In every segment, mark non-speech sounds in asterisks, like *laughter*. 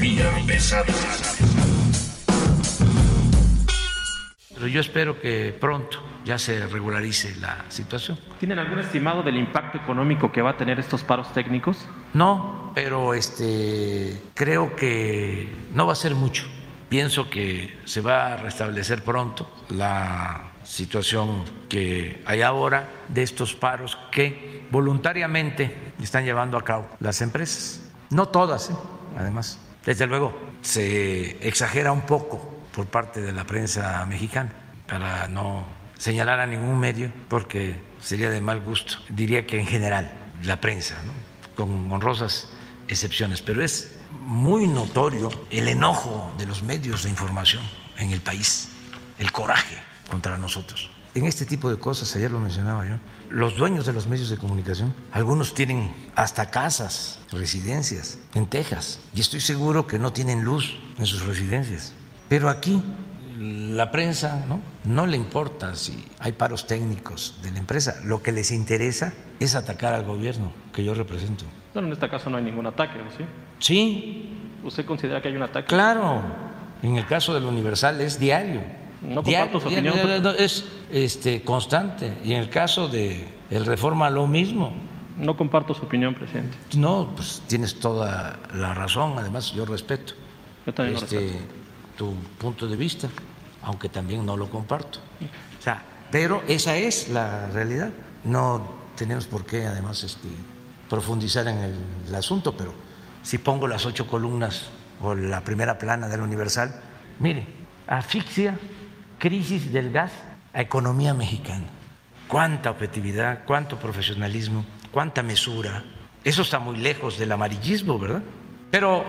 Economía pesada. Pero yo espero que pronto ya se regularice la situación. ¿Tienen algún estimado del impacto económico que va a tener estos paros técnicos? No, pero este creo que no va a ser mucho. Pienso que se va a restablecer pronto la situación que hay ahora de estos paros que voluntariamente están llevando a cabo las empresas. No todas, ¿eh? además. Desde luego, se exagera un poco por parte de la prensa mexicana para no señalar a ningún medio porque sería de mal gusto. Diría que en general la prensa, con honrosas excepciones, pero es muy notorio el enojo de los medios de información en el país, el coraje contra nosotros. En este tipo de cosas, ayer lo mencionaba yo, los dueños de los medios de comunicación, algunos tienen hasta casas, residencias en Texas, y estoy seguro que no tienen luz en sus residencias. Pero aquí la prensa ¿no? no le importa si hay paros técnicos de la empresa, lo que les interesa es atacar al gobierno que yo represento. Bueno, en este caso no hay ningún ataque, ¿sí? Sí, ¿Usted considera que hay un ataque? claro, en el caso del Universal es diario. No comparto su opinión, no, es este, constante. Y en el caso de el Reforma lo mismo. No comparto su opinión, presidente. No, pues tienes toda la razón. Además, yo respeto Yo también lo este, respeto. tu punto de vista, aunque también no lo comparto. O sea, pero esa es la realidad. No tenemos por qué, además, este, profundizar en el, el asunto, pero si pongo las ocho columnas o la primera plana del Universal, mire, asfixia, crisis del gas a economía mexicana. Cuánta objetividad, cuánto profesionalismo, cuánta mesura. Eso está muy lejos del amarillismo, ¿verdad? Pero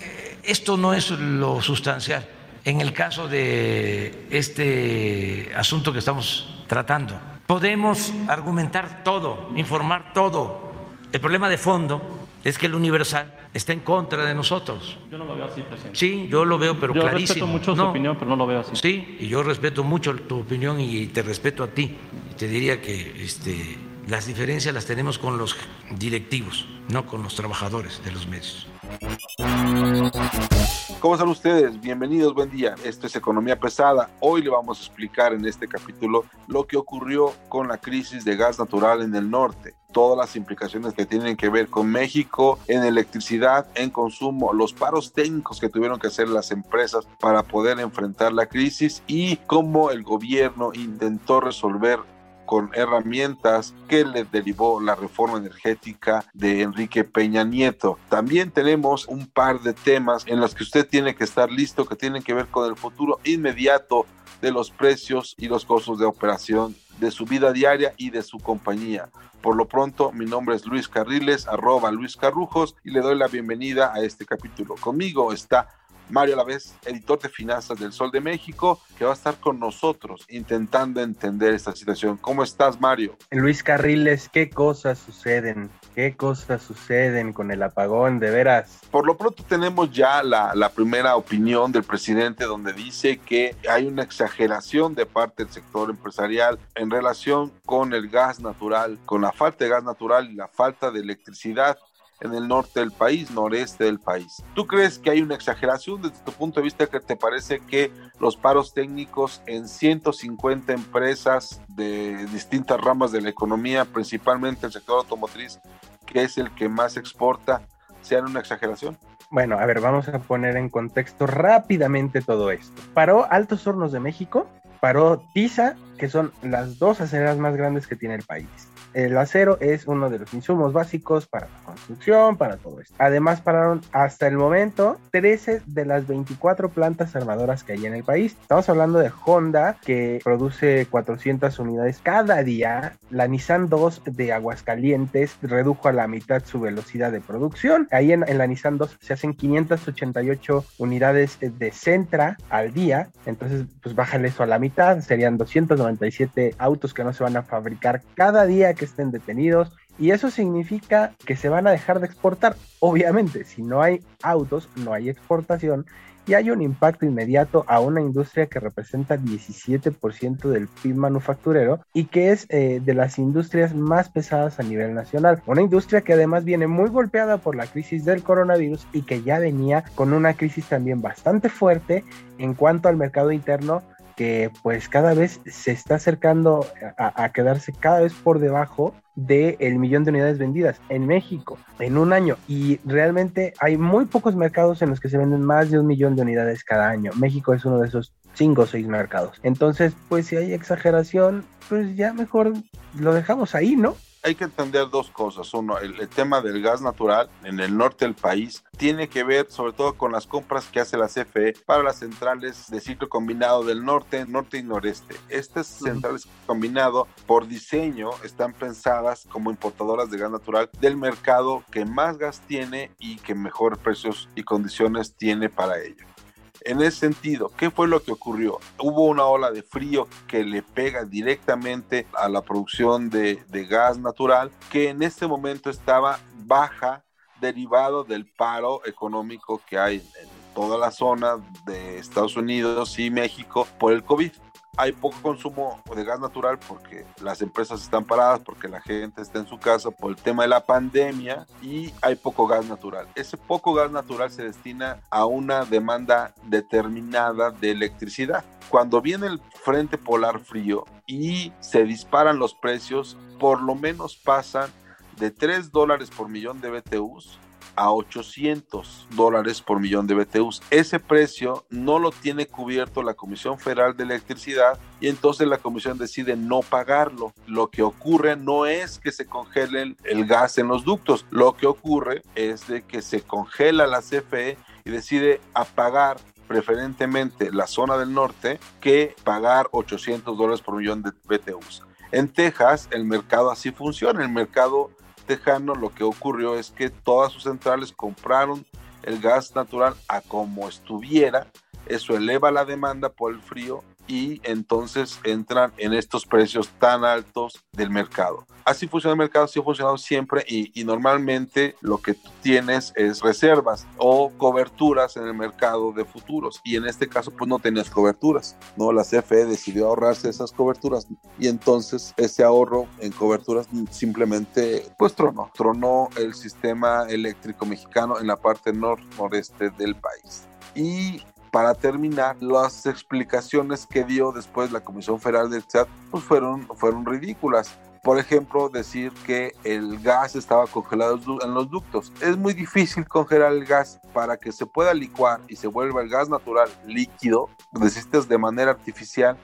eh, esto no es lo sustancial. En el caso de este asunto que estamos tratando, podemos argumentar todo, informar todo. El problema de fondo es que el Universal está en contra de nosotros. Yo no lo veo así, presidente. Sí, yo lo veo, pero Yo clarísimo. respeto mucho su No, opinión, pero no lo veo así. Sí, y yo respeto mucho tu opinión y te respeto a ti. Te diría que este, las diferencias las tenemos con los directivos, no con los trabajadores de los medios. ¿Cómo están ustedes? Bienvenidos, buen día. Esto es Economía Pesada. Hoy le vamos a explicar en este capítulo lo que ocurrió con la crisis de gas natural en el norte, todas las implicaciones que tienen que ver con México en electricidad, en consumo, los paros técnicos que tuvieron que hacer las empresas para poder enfrentar la crisis y cómo el gobierno intentó resolver con herramientas que le derivó la reforma energética de Enrique Peña Nieto. También tenemos un par de temas en los que usted tiene que estar listo, que tienen que ver con el futuro inmediato de los precios y los costos de operación de su vida diaria y de su compañía. Por lo pronto, mi nombre es Luis Carriles, arroba Luis Carrujos, y le doy la bienvenida a este capítulo. Conmigo está Mario Alavés, editor de finanzas del Sol de México, que va a estar con nosotros intentando entender esta situación. ¿Cómo estás, Mario? Luis Carriles, ¿qué cosas suceden? ¿Qué cosas suceden con el apagón? De veras. Por lo pronto tenemos ya la, la primera opinión del presidente donde dice que hay una exageración de parte del sector empresarial en relación con el gas natural, con la falta de gas natural y la falta de electricidad en el norte del país, noreste del país. ¿Tú crees que hay una exageración desde tu punto de vista que te parece que los paros técnicos en 150 empresas de distintas ramas de la economía, principalmente el sector automotriz, que es el que más exporta, sean una exageración? Bueno, a ver, vamos a poner en contexto rápidamente todo esto. Paró Altos Hornos de México, paró TISA, que son las dos aceras más grandes que tiene el país. El acero es uno de los insumos básicos para la construcción, para todo esto. Además, pararon hasta el momento 13 de las 24 plantas armadoras que hay en el país. Estamos hablando de Honda, que produce 400 unidades cada día. La Nissan 2 de Aguascalientes redujo a la mitad su velocidad de producción. Ahí en, la Nissan 2 se hacen 588 unidades de Centra al día. Entonces, pues bájale eso a la mitad. Serían 297 autos que no se van a fabricar cada día estén detenidos. Y eso significa que se van a dejar de exportar. Obviamente, si no hay autos, no hay exportación y hay un impacto inmediato a una industria que representa 17% del PIB manufacturero y que es eh, de las industrias más pesadas a nivel nacional. Una industria que además viene muy golpeada por la crisis del coronavirus y que ya venía con una crisis también bastante fuerte en cuanto al mercado interno que pues cada vez se está acercando a, quedarse cada vez por debajo del el millón de unidades vendidas en México en un año y realmente hay muy pocos mercados en los que se venden más de un millón de unidades cada año. México es uno de esos cinco o seis mercados. Entonces, pues si hay exageración, pues ya mejor lo dejamos ahí, ¿no? Hay que entender dos cosas. Uno, el, tema del gas natural en el norte del país tiene que ver sobre todo con las compras que hace la CFE para las centrales de ciclo combinado del norte, norte y noreste. Estas centrales combinado por diseño están pensadas como importadoras de gas natural del mercado que más gas tiene y que mejores precios y condiciones tiene para ello. En ese sentido, ¿qué fue lo que ocurrió? Hubo una ola de frío que le pega directamente a la producción de, gas natural, que en este momento estaba baja derivado del paro económico que hay en toda la zona de Estados Unidos y México por el COVID hay poco consumo de gas natural porque las empresas están paradas, porque la gente está en su casa por el tema de la pandemia y hay poco gas natural. Ese poco gas natural se destina a una demanda determinada de electricidad. Cuando viene el frente polar frío y se disparan los precios, por lo menos pasan de 3 dólares por millón de BTUs a 800 dólares por millón de BTUs. Ese precio no lo tiene cubierto la Comisión Federal de Electricidad y entonces la comisión decide no pagarlo. Lo que ocurre no es que se congele el gas en los ductos, lo que ocurre es de que se congela la CFE y decide apagar preferentemente la zona del norte que pagar 800 dólares por millón de BTUs. En Texas el mercado así funciona, el mercado tejano lo que ocurrió es que todas sus centrales compraron el gas natural a como estuviera, eso eleva la demanda por el frío y entonces entran en estos precios tan altos del mercado. Así funciona el mercado, así ha funcionado siempre y, normalmente lo que tienes es reservas o coberturas en el mercado de futuros y en este caso pues no tenías coberturas, ¿no? La CFE decidió ahorrarse esas coberturas y entonces ese ahorro en coberturas simplemente pues tronó, tronó el sistema eléctrico mexicano en la parte nor-noreste del país. Y para terminar, las explicaciones que dio después la Comisión Federal del Chat pues fueron, fueron ridículas. Por ejemplo, decir que el gas estaba congelado en los ductos. Es muy difícil congelar el gas para que se pueda licuar y se vuelva el gas natural líquido. Necesitas de manera artificial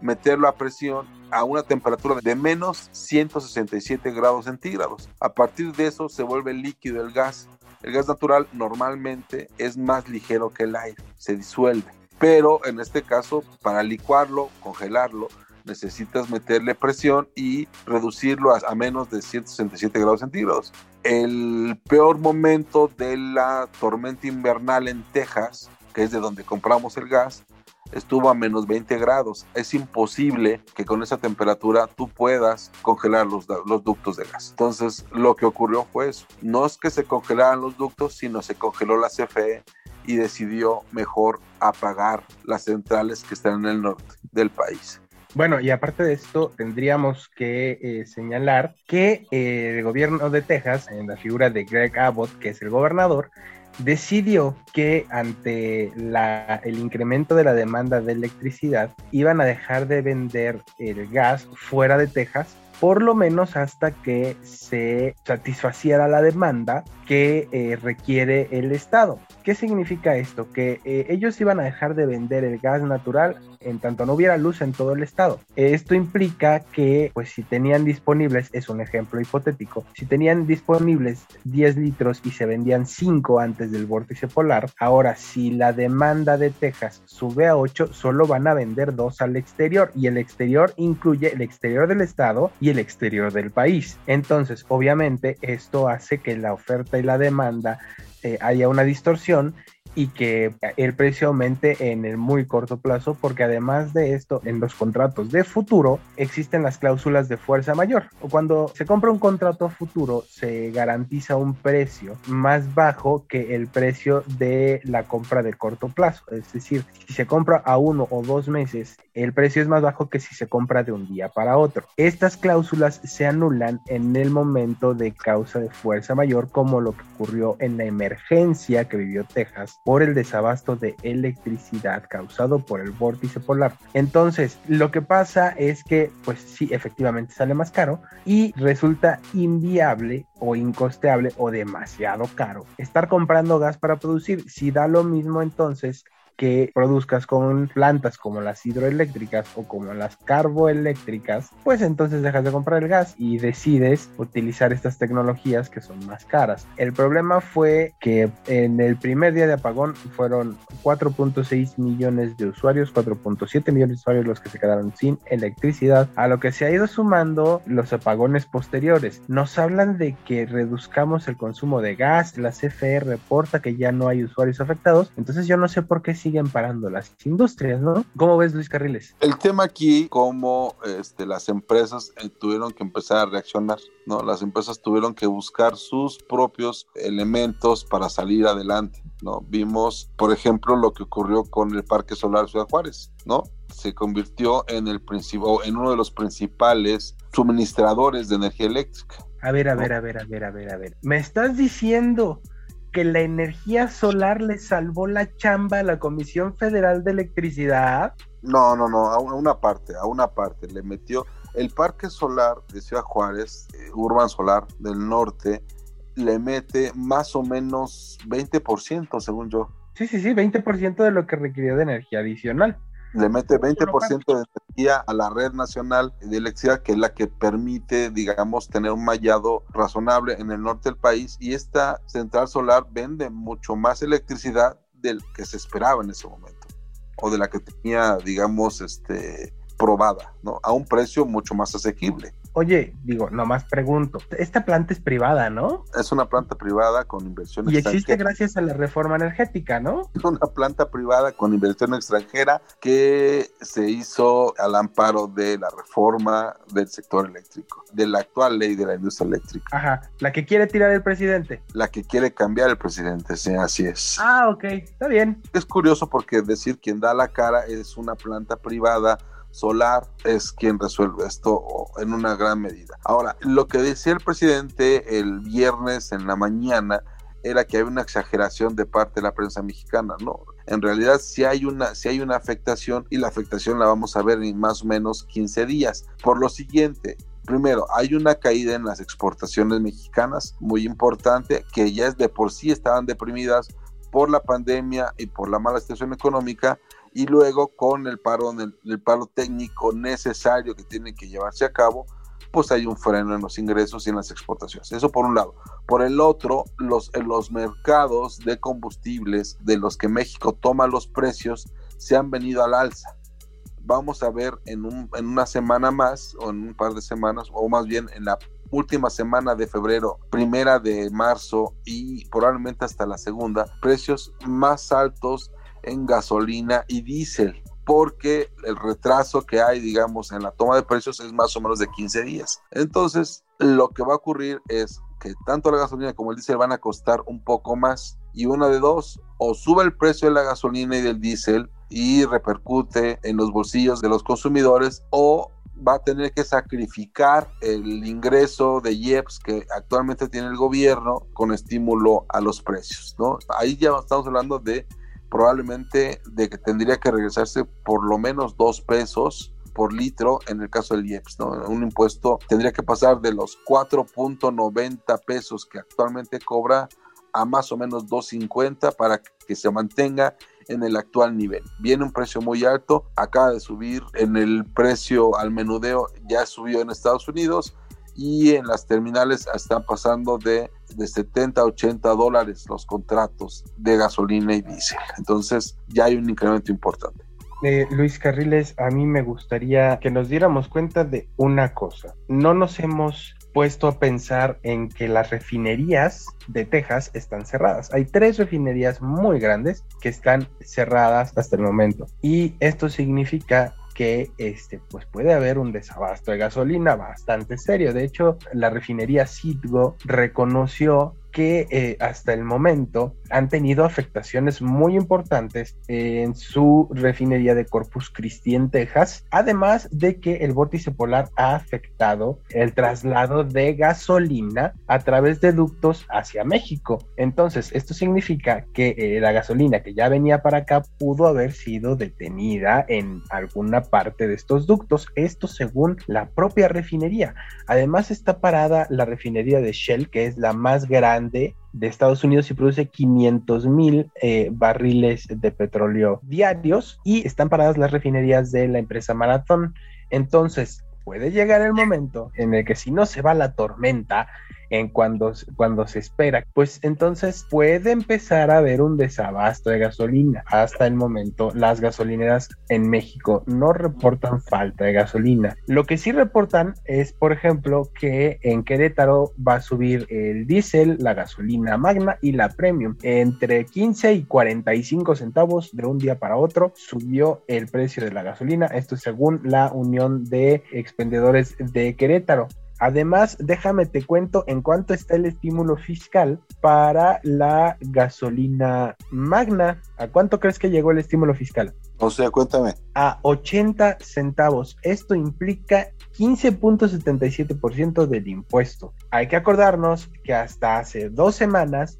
meterlo a presión a una temperatura de menos 167 grados centígrados. A partir de eso se vuelve líquido el gas el gas natural normalmente es más ligero que el aire, se disuelve. Pero en este caso, para licuarlo, congelarlo, necesitas meterle presión y reducirlo a, menos de 167 grados centígrados. El peor momento de la tormenta invernal en Texas, que es de donde compramos el gas, estuvo a menos 20 grados. Es imposible que con esa temperatura tú puedas congelar los, los ductos de gas. Entonces, lo que ocurrió fue eso. No es que se congelaran los ductos, sino se congeló la CFE y decidió mejor apagar las centrales que están en el norte del país. Bueno, y aparte de esto, tendríamos que eh, señalar que eh, el gobierno de Texas, en la figura de Greg Abbott, que es el gobernador, decidió que ante el incremento de la demanda de electricidad iban a dejar de vender el gas fuera de Texas por lo menos hasta que se satisfaciera la demanda que eh, requiere el Estado. ¿Qué significa esto? Que eh, ellos iban a dejar de vender el gas natural en tanto no hubiera luz en todo el estado. Esto implica que, pues si tenían disponibles, es un ejemplo hipotético, si tenían disponibles 10 litros y se vendían 5 antes del vórtice polar, ahora si la demanda de Texas sube a 8, solo van a vender 2 al exterior y el exterior incluye el exterior del estado y el exterior del país. Entonces, obviamente, esto hace que la oferta y la demanda eh, haya una distorsión y que el precio aumente en el muy corto plazo, porque además de esto, en los contratos de futuro existen las cláusulas de fuerza mayor. Cuando se compra un contrato futuro, se garantiza un precio más bajo que el precio de la compra de corto plazo. Es decir, si se compra a uno o dos meses, el precio es más bajo que si se compra de un día para otro. Estas cláusulas se anulan en el momento de causa de fuerza mayor, como lo que ocurrió en la emergencia que vivió Texas por el desabasto de electricidad causado por el vórtice polar. Entonces, lo que pasa es que, pues sí, efectivamente sale más caro y resulta inviable o incosteable o demasiado caro estar comprando gas para producir. Si da lo mismo, entonces que produzcas con plantas como las hidroeléctricas o como las carboeléctricas, pues entonces dejas de comprar el gas y decides utilizar estas tecnologías que son más caras. El problema fue que en el primer día de apagón fueron 4.6 millones de usuarios, 4.7 millones de usuarios los que se quedaron sin electricidad, a lo que se ha ido sumando los apagones posteriores. Nos hablan de que reduzcamos el consumo de gas, la CFE reporta que ya no hay usuarios afectados, entonces yo no sé por qué siguen parando las industrias, ¿no? ¿Cómo ves, Luis Carriles? El tema aquí, cómo este, las empresas eh, tuvieron que empezar a reaccionar, ¿no? Las empresas tuvieron que buscar sus propios elementos para salir adelante, ¿no? Vimos, por ejemplo, lo que ocurrió con el Parque Solar Ciudad Juárez, ¿no? Se convirtió en, el en uno de los principales suministradores de energía eléctrica. A ver, a ver, a ver, a ver, a ver, a ver. ¿Me estás diciendo que la energía solar le salvó la chamba a la Comisión Federal de Electricidad. No, no, no, a una parte, a una parte. Le metió el Parque Solar de Ciudad Juárez, eh, Urban Solar del Norte, le mete más o menos 20%, según yo. Sí, sí, sí, 20% de lo que requirió de energía adicional le mete 20% de energía a la red nacional de electricidad, que es la que permite, digamos, tener un mallado razonable en el norte del país. Y esta central solar vende mucho más electricidad del que se esperaba en ese momento, o de la que tenía, digamos, este, probada, ¿no? A un precio mucho más asequible. Oye, digo, nomás pregunto, esta planta es privada, ¿no? Es una planta privada con inversión y extranjera. Y existe gracias a la reforma energética, ¿no? Es una planta privada con inversión extranjera que se hizo al amparo de la reforma del sector eléctrico, de la actual ley de la industria eléctrica. Ajá, la que quiere tirar el presidente. La que quiere cambiar el presidente, sí, así es. Ah, ok, está bien. Es curioso porque decir quien da la cara es una planta privada solar es quien resuelve esto en una gran medida. Ahora, lo que decía el presidente el viernes en la mañana era que hay una exageración de parte de la prensa mexicana, ¿no? En realidad si hay una, si hay una afectación y la afectación la vamos a ver en más o menos 15 días. Por lo siguiente, Primero, hay una caída en las exportaciones mexicanas muy importante, que ya es de por sí estaban deprimidas por la pandemia y por la mala situación económica, y luego con el paro, el, paro técnico necesario que tiene que llevarse a cabo, pues hay un freno en los ingresos y en las exportaciones. Eso por un lado. Por el otro, los, los mercados de combustibles de los que México toma los precios se han venido al alza. Vamos a ver en, un, en una semana más, o en un par de semanas, o más bien en la última semana de febrero, primera de marzo y probablemente hasta la segunda, precios más altos en gasolina y diésel, porque el retraso que hay, digamos, en la toma de precios es más o menos de 15 días. Entonces, lo que va a ocurrir es que tanto la gasolina como el diésel van a costar un poco más y una de dos, o sube el precio de la gasolina y del diésel y repercute en los bolsillos de los consumidores o va a tener que sacrificar el ingreso de IEPS que actualmente tiene el gobierno con estímulo a los precios, ¿no? Ahí ya estamos hablando de probablemente de que tendría que regresarse por lo menos dos pesos por litro en el caso del IEPS. Un impuesto tendría que pasar de los 4.90 pesos que actualmente cobra a más o menos 2.50 para que se mantenga en el actual nivel. Viene un precio muy alto, acaba de subir en el precio al menudeo, ya subió en Estados Unidos y en las terminales están pasando de, de 70 a 80 dólares los contratos de gasolina y diésel. Entonces ya hay un incremento importante. Eh, Luis Carriles, a mí me gustaría que nos diéramos cuenta de una cosa. No nos hemos puesto a pensar en que las refinerías de Texas están cerradas. Hay tres refinerías muy grandes que están cerradas hasta el momento. Y esto significa que este, pues puede haber un desabasto de gasolina bastante serio. De hecho, la refinería Citgo reconoció que eh, hasta el momento han tenido afectaciones muy importantes en su refinería de Corpus Christi en Texas, además de que el vórtice polar ha afectado el traslado de gasolina a través de ductos hacia México. Entonces, esto significa que eh, la gasolina que ya venía para acá pudo haber sido detenida en alguna parte de estos ductos, esto según la propia refinería. Además está parada la refinería de Shell, que es la más grande de Estados Unidos y produce 500 mil eh, barriles de petróleo diarios y están paradas las refinerías de la empresa Marathon. Entonces, puede llegar el momento en el que si no se va la tormenta, en cuando, cuando se espera, pues entonces puede empezar a haber un desabasto de gasolina. Hasta el momento, las gasolineras en México no reportan falta de gasolina. Lo que sí reportan es, por ejemplo, que en Querétaro va a subir el diésel, la gasolina magna y la premium. Entre 15 y 45 centavos de un día para otro subió el precio de la gasolina. Esto según la Unión de Expendedores de Querétaro. Además, déjame te cuento en cuánto está el estímulo fiscal para la gasolina magna. ¿A cuánto crees que llegó el estímulo fiscal? O sea, cuéntame. A 80 centavos. Esto implica 15.77% del impuesto. Hay que acordarnos que hasta hace dos semanas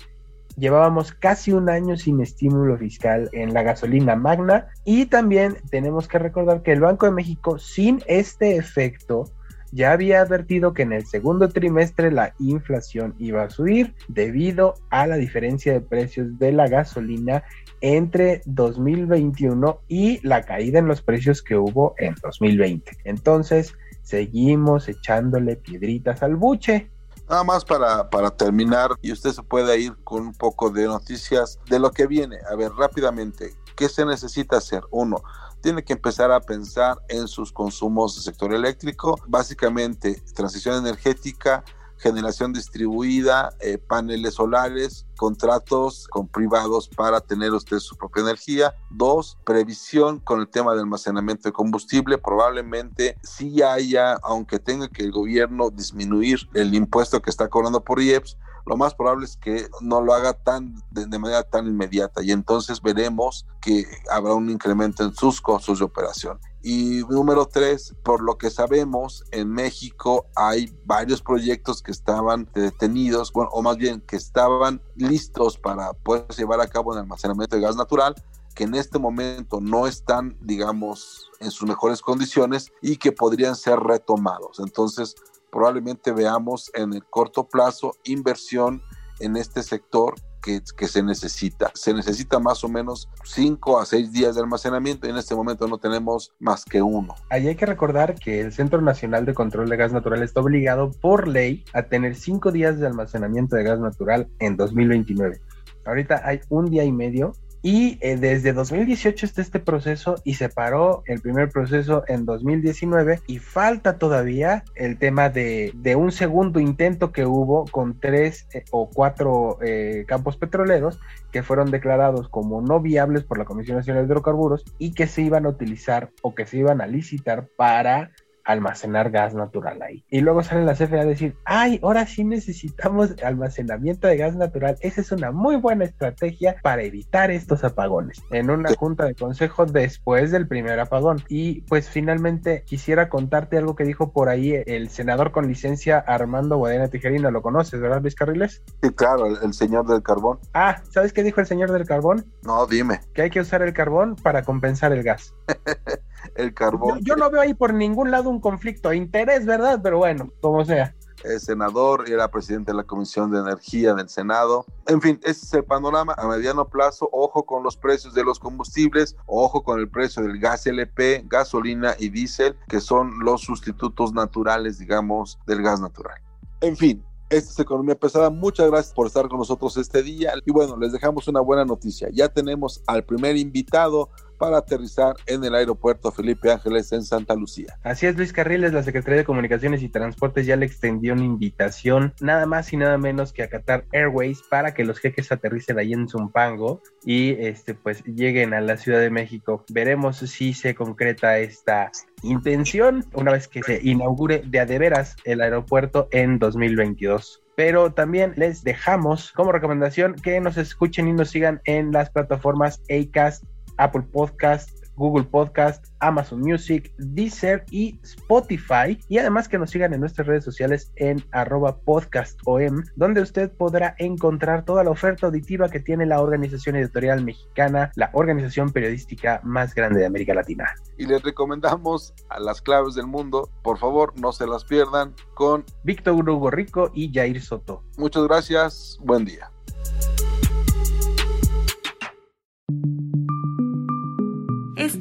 llevábamos casi un año sin estímulo fiscal en la gasolina magna y también tenemos que recordar que el Banco de México sin este efecto ya había advertido que en el segundo trimestre la inflación iba a subir debido a la diferencia de precios de la gasolina entre 2021 y la caída en los precios que hubo en 2020. Entonces, seguimos echándole piedritas al buche. Nada más para, para terminar, y usted se puede ir con un poco de noticias de lo que viene. A ver, rápidamente, ¿qué se necesita hacer? Uno, tiene que empezar a pensar en sus consumos de sector eléctrico, básicamente transición energética, generación distribuida, eh, paneles solares, contratos con privados para tener usted su propia energía. Dos, previsión con el tema de almacenamiento de combustible. Probablemente sí haya, aunque tenga que el gobierno disminuir el impuesto que está cobrando por IEPS, lo más probable es que no lo haga tan de, manera tan inmediata y entonces veremos que habrá un incremento en sus costos de operación. Y número tres, por lo que sabemos, en México hay varios proyectos que estaban detenidos, bueno, o más bien que estaban listos para poder llevar a cabo el almacenamiento de gas natural, que en este momento no están, digamos, en sus mejores condiciones y que podrían ser retomados. Entonces, probablemente veamos en el corto plazo inversión en este sector que, que, se necesita. Se necesita más o menos 5 a 6 días de almacenamiento y en este momento no tenemos más que uno. Ahí hay que recordar que el Centro Nacional de Control de Gas Natural está obligado por ley a tener 5 días de almacenamiento de gas natural en 2029. Ahorita hay un día y medio y eh, desde 2018 está este proceso y se paró el primer proceso en 2019 y falta todavía el tema de, un segundo intento que hubo con tres eh, o cuatro eh, campos petroleros que fueron declarados como no viables por la Comisión Nacional de Hidrocarburos y que se iban a utilizar o que se iban a licitar para almacenar gas natural ahí. Y luego sale la CFE a decir, ay, ahora sí necesitamos almacenamiento de gas natural. Esa es una muy buena estrategia para evitar estos apagones. En una junta de consejo después del primer apagón. Y pues finalmente quisiera contarte algo que dijo por ahí el senador con licencia Armando Guadena Tijerina. ¿Lo conoces, verdad, Luis Carriles? Sí, claro, el, el señor del carbón. Ah, ¿sabes qué dijo el señor del carbón? No, dime. Que hay que usar el carbón para compensar el gas. *laughs* el carbón. Yo, yo no veo ahí por ningún lado un conflicto de interés, ¿verdad? Pero bueno, como sea es senador y era presidente de la Comisión de Energía del Senado. En fin, ese es el panorama a mediano plazo. Ojo con los precios de los combustibles, ojo con el precio del gas LP, gasolina y diésel, que son los sustitutos naturales, digamos, del gas natural. En fin, esta es Economía Pesada. Muchas gracias por estar con nosotros este día. Y bueno, les dejamos una buena noticia. Ya tenemos al primer invitado para aterrizar en el aeropuerto Felipe Ángeles en Santa Lucía. Así es, Luis Carriles, la Secretaría de Comunicaciones y Transportes ya le extendió una invitación, nada más y nada menos que a Qatar Airways, para que los jeques aterricen ahí en Zumpango y este, pues lleguen a la Ciudad de México. Veremos si se concreta esta intención una vez que se inaugure de a de veras el aeropuerto en 2022 pero también les dejamos como recomendación que nos escuchen y nos sigan en las plataformas ACAST, Apple Podcast, Google Podcast, Amazon Music, Deezer y Spotify. Y además que nos sigan en nuestras redes sociales en arroba podcastom, donde usted podrá encontrar toda la oferta auditiva que tiene la organización editorial mexicana, la organización periodística más grande de América Latina. Y les recomendamos a las claves del mundo, por favor no se las pierdan, con Víctor Hugo Rico y Jair Soto. Muchas gracias, buen día.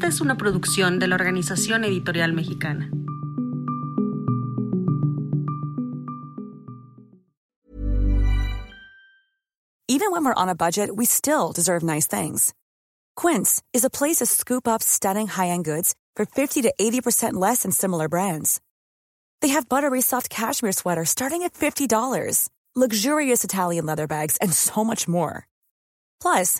Esta es una producción de la Organización Editorial Mexicana. Even when we're on a budget, we still deserve nice things. Quince is a place to scoop up stunning high-end goods for 50 to 80% less than similar brands. They have buttery soft cashmere sweaters starting at $50, luxurious Italian leather bags, and so much more. Plus,